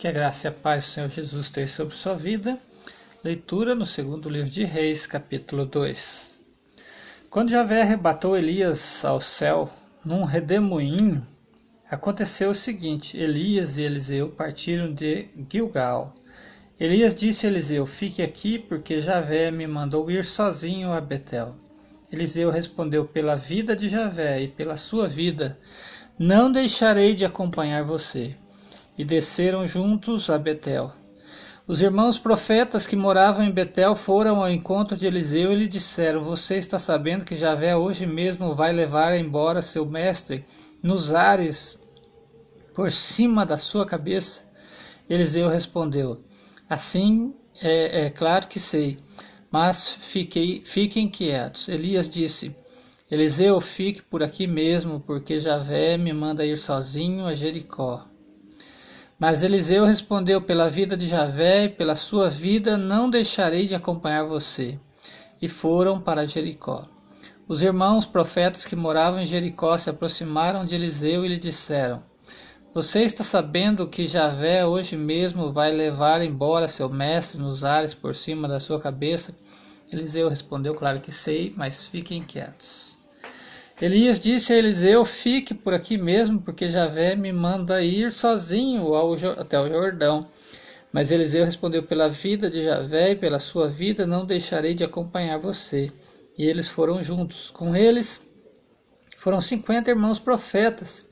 Que a graça e a paz do Senhor Jesus esteja sobre sua vida. Leitura no segundo livro de Reis, capítulo 2. Quando Javé arrebatou Elias ao céu num redemoinho, aconteceu o seguinte: Elias e Eliseu partiram de Gilgal. Elias disse a Eliseu: Fique aqui, porque Javé me mandou ir sozinho a Betel. Eliseu respondeu: Pela vida de Javé e pela sua vida, não deixarei de acompanhar você e desceram juntos a Betel. Os irmãos profetas que moravam em Betel foram ao encontro de Eliseu e lhe disseram: Você está sabendo que Javé hoje mesmo vai levar embora seu mestre nos ares por cima da sua cabeça? Eliseu respondeu: Assim é, é claro que sei, mas fiquei, fiquem quietos. Elias disse: Eliseu, fique por aqui mesmo, porque Javé me manda ir sozinho a Jericó. Mas Eliseu respondeu: Pela vida de Javé e pela sua vida não deixarei de acompanhar você. E foram para Jericó. Os irmãos profetas que moravam em Jericó se aproximaram de Eliseu e lhe disseram: Você está sabendo que Javé hoje mesmo vai levar embora seu mestre nos ares por cima da sua cabeça? Eliseu respondeu: Claro que sei, mas fiquem quietos. Elias disse a Eliseu: Fique por aqui mesmo, porque Javé me manda ir sozinho ao, até o Jordão. Mas Eliseu respondeu: Pela vida de Javé e pela sua vida não deixarei de acompanhar você. E eles foram juntos. Com eles foram cinquenta irmãos profetas.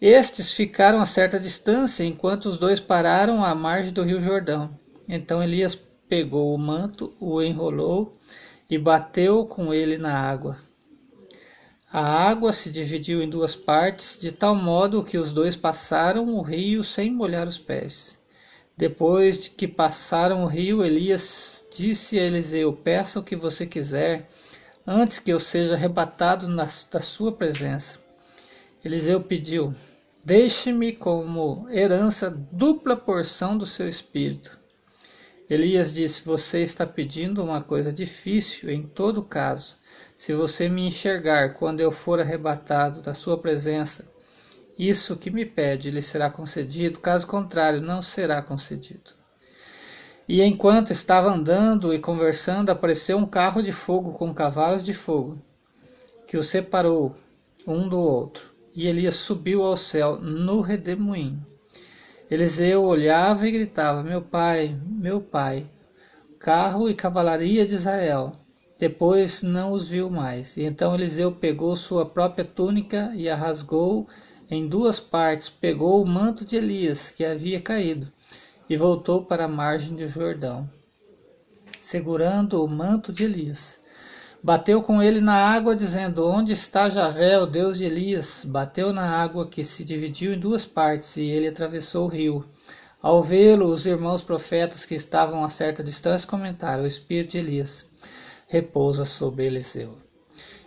Estes ficaram a certa distância, enquanto os dois pararam à margem do rio Jordão. Então Elias pegou o manto, o enrolou e bateu com ele na água. A água se dividiu em duas partes, de tal modo que os dois passaram o rio sem molhar os pés. Depois de que passaram o rio, Elias disse a Eliseu: Peça o que você quiser, antes que eu seja arrebatado na, da sua presença. Eliseu pediu: Deixe-me como herança dupla porção do seu espírito. Elias disse: Você está pedindo uma coisa difícil em todo caso. Se você me enxergar quando eu for arrebatado da sua presença, isso que me pede lhe será concedido, caso contrário, não será concedido. E enquanto estava andando e conversando, apareceu um carro de fogo com cavalos de fogo, que o separou um do outro. E Elias subiu ao céu no redemoinho. Eliseu olhava e gritava: Meu pai, meu pai, carro e cavalaria de Israel. Depois não os viu mais. E então Eliseu pegou sua própria túnica e a rasgou em duas partes, pegou o manto de Elias, que havia caído, e voltou para a margem do Jordão, segurando o manto de Elias. Bateu com ele na água, dizendo: Onde está Javé, o Deus de Elias? Bateu na água, que se dividiu em duas partes, e ele atravessou o rio. Ao vê-lo, os irmãos profetas que estavam a certa distância comentaram: O espírito de Elias repousa sobre Eliseu.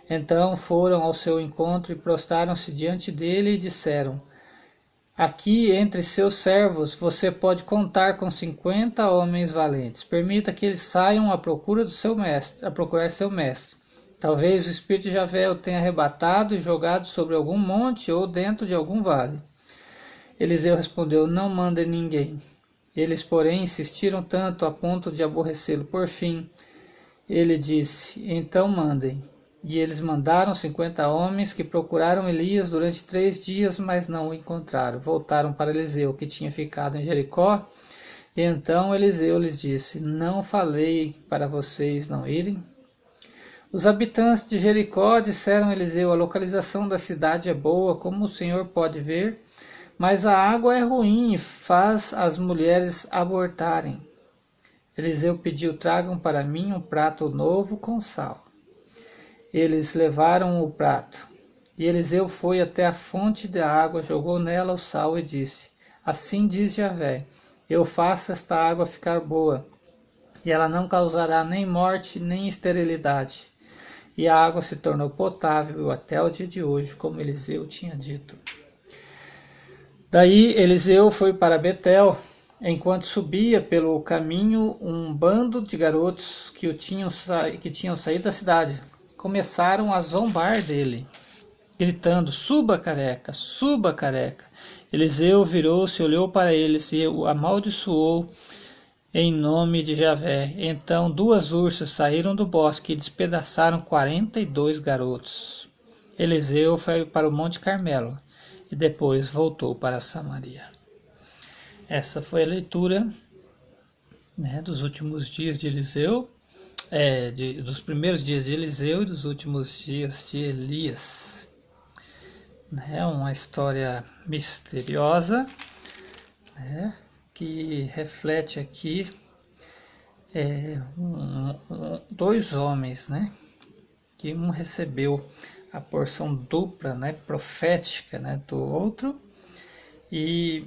Então foram ao seu encontro e prostaram-se diante dele e disseram: Aqui entre seus servos você pode contar com cinquenta homens valentes. Permita que eles saiam à procura do seu mestre, a procurar seu mestre. Talvez o espírito de Javé o tenha arrebatado e jogado sobre algum monte ou dentro de algum vale. Eliseu respondeu: Não mandem ninguém. Eles, porém, insistiram tanto a ponto de aborrecê-lo. Por fim, ele disse: Então mandem. E eles mandaram cinquenta homens que procuraram Elias durante três dias, mas não o encontraram. Voltaram para Eliseu, que tinha ficado em Jericó. E então Eliseu lhes disse: Não falei para vocês não irem? Os habitantes de Jericó disseram a Eliseu: A localização da cidade é boa, como o senhor pode ver, mas a água é ruim e faz as mulheres abortarem. Eliseu pediu: Tragam para mim um prato novo com sal. Eles levaram o prato. E Eliseu foi até a fonte da água, jogou nela o sal e disse: Assim diz Javé: Eu faço esta água ficar boa, e ela não causará nem morte nem esterilidade. E a água se tornou potável até o dia de hoje, como Eliseu tinha dito. Daí Eliseu foi para Betel. Enquanto subia pelo caminho, um bando de garotos que, tinham, que tinham saído da cidade começaram a zombar dele, gritando: Suba, careca, suba, careca. Eliseu virou-se, olhou para eles e o amaldiçoou em nome de Javé. Então duas ursas saíram do bosque e despedaçaram quarenta e dois garotos. Eliseu foi para o Monte Carmelo e depois voltou para Samaria. Essa foi a leitura né, dos últimos dias de Eliseu, é, de, dos primeiros dias de Eliseu e dos últimos dias de Elias. É uma história misteriosa, né, que reflete aqui é, um, dois homens, né, que um recebeu a porção dupla, né, profética, né, do outro, e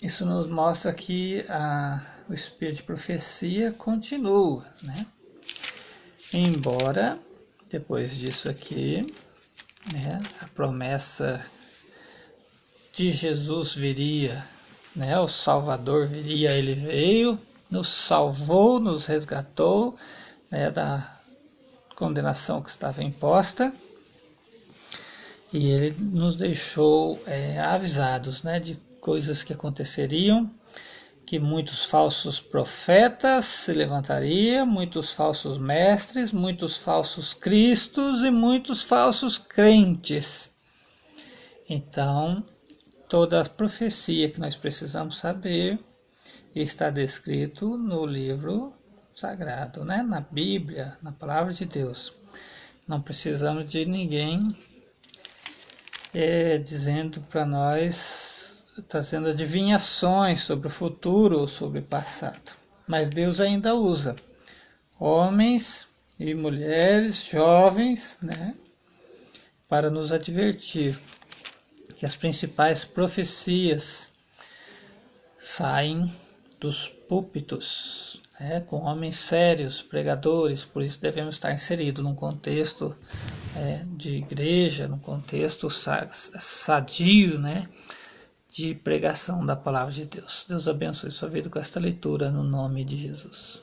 isso nos mostra que a, o espírito de profecia continua, né? Embora depois disso aqui, né, a promessa de Jesus viria, né, o Salvador viria, ele veio, nos salvou, nos resgatou né, da condenação que estava imposta e ele nos deixou é, avisados né, de coisas que aconteceriam, que muitos falsos profetas se levantariam, muitos falsos mestres, muitos falsos cristos e muitos falsos crentes. Então, toda a profecia que nós precisamos saber está descrito no livro sagrado, né? na Bíblia, na palavra de Deus. Não precisamos de ninguém é, dizendo para nós trazendo adivinhações sobre o futuro ou sobre o passado. Mas Deus ainda usa homens e mulheres jovens, né, para nos advertir que as principais profecias saem dos púlpitos, né, com homens sérios, pregadores, por isso devemos estar inseridos num contexto é, de igreja, num contexto sadio, né, de pregação da palavra de Deus. Deus abençoe sua vida com esta leitura no nome de Jesus.